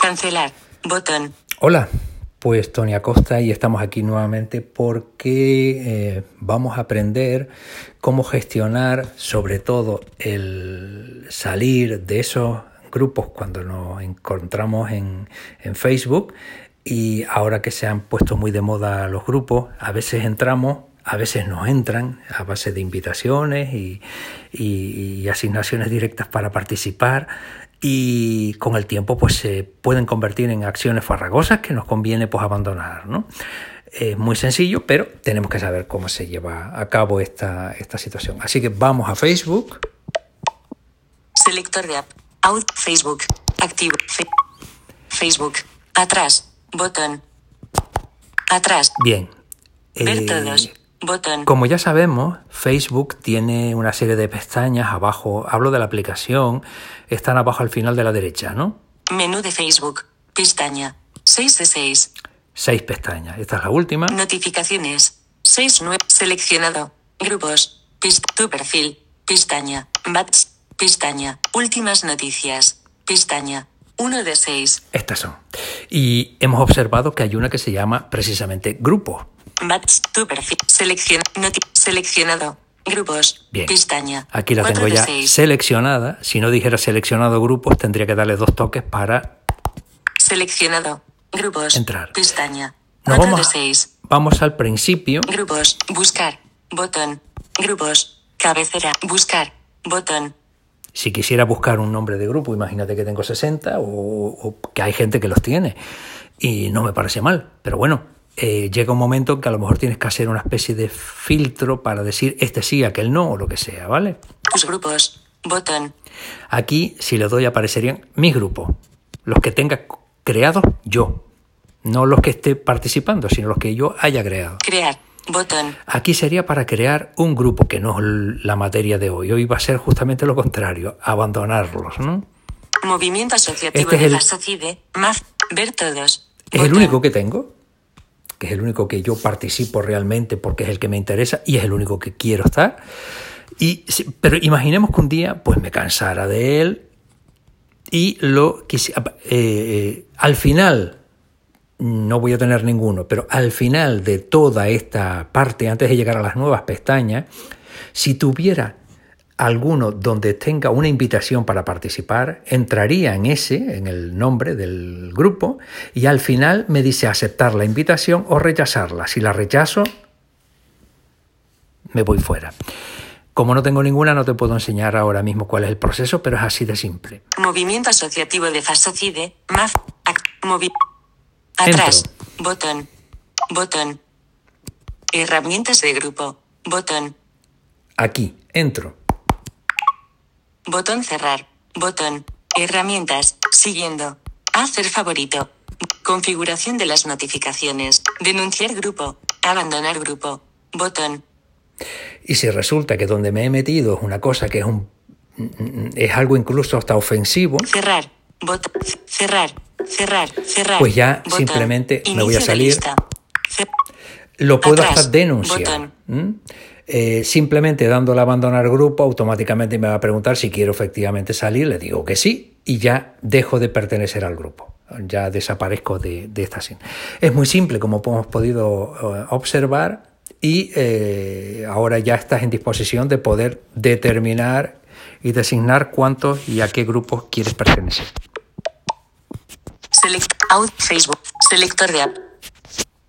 Cancelar. Botón. Hola, pues Tony Acosta y estamos aquí nuevamente porque eh, vamos a aprender cómo gestionar sobre todo el salir de esos grupos cuando nos encontramos en, en Facebook y ahora que se han puesto muy de moda los grupos, a veces entramos, a veces nos entran a base de invitaciones y asignaciones directas para participar y con el tiempo pues se pueden convertir en acciones farragosas que nos conviene pues abandonar, ¿no? Es muy sencillo, pero tenemos que saber cómo se lleva a cabo esta, esta situación. Así que vamos a Facebook. Selector de app. Out. Facebook. Activo. Fe- Facebook. Atrás. Botón. Atrás. Bien. Ver Eh, todos. Botón. Como ya sabemos, Facebook tiene una serie de pestañas abajo, hablo de la aplicación, están abajo al final de la derecha, ¿no? Menú de Facebook. Pestaña. 6 de 6. Seis pestañas. Esta es la última. Notificaciones. 6 9. Seleccionado. Grupos. Pist tu perfil. Pestaña. Bats. Pestaña. Últimas noticias. Pestaña. 1 de 6. Estas son. Y hemos observado que hay una que se llama precisamente grupo. Bats. Tu perfil. Seleccion noti seleccionado. Grupos. Bien. Pestaña. Aquí la 4 tengo ya 6. seleccionada. Si no dijera seleccionado grupos, tendría que darle dos toques para Seleccionado. Grupos. Entrar. Pestaña. Nos 4 vamos, de 6. vamos al principio. Grupos. Buscar. Botón. Grupos. Cabecera. Buscar. Botón. Si quisiera buscar un nombre de grupo, imagínate que tengo 60 o, o que hay gente que los tiene. Y no me parece mal. Pero bueno, eh, llega un momento en que a lo mejor tienes que hacer una especie de filtro para decir este sí, aquel no o lo que sea, ¿vale? Tus grupos. Botón. Aquí, si le doy, aparecerían mis grupos. Los que tenga creados yo. No los que esté participando, sino los que yo haya creado. Crear. Botón. Aquí sería para crear un grupo, que no es la materia de hoy. Hoy va a ser justamente lo contrario, abandonarlos, ¿no? Movimiento asociativo Este es de la SOCIDE. Más. Ver todos. Es el único que tengo, que es el único que yo participo realmente porque es el que me interesa y es el único que quiero estar. Y, pero imaginemos que un día pues me cansara de él y lo quisi- eh, eh, al final no voy a tener ninguno, pero al final de toda esta parte, antes de llegar a las nuevas pestañas, si tuviera alguno donde tenga una invitación para participar, entraría en ese, en el nombre del grupo, y al final me dice aceptar la invitación o rechazarla. Si la rechazo, me voy fuera. Como no tengo ninguna, no te puedo enseñar ahora mismo cuál es el proceso, pero es así de simple. Movimiento asociativo de FASOCIDE. Ac- movi Atrás. Entro. Botón. Botón. Herramientas de grupo. Botón. Aquí, entro. Botón cerrar. Botón. Herramientas. Siguiendo. Hacer favorito. Configuración de las notificaciones. Denunciar grupo. Abandonar grupo. Botón. Y si resulta que donde me he metido es una cosa que es un es algo incluso hasta ofensivo, Cerrar. Botón. Cerrar. Cerrar. Cerrar. Pues ya Botón. simplemente me voy a salir. lo puedo Atrás, hasta denunciar. Eh, simplemente dándole a abandonar grupo, automáticamente me va a preguntar si quiero efectivamente salir, le digo que sí y ya dejo de pertenecer al grupo. Ya desaparezco de, esta scene. Es muy simple, como hemos podido eh, observar, y eh, ahora ya estás en disposición de poder determinar y designar cuántos y a qué grupos quieres pertenecer. Select. Out. Facebook. Selector de app.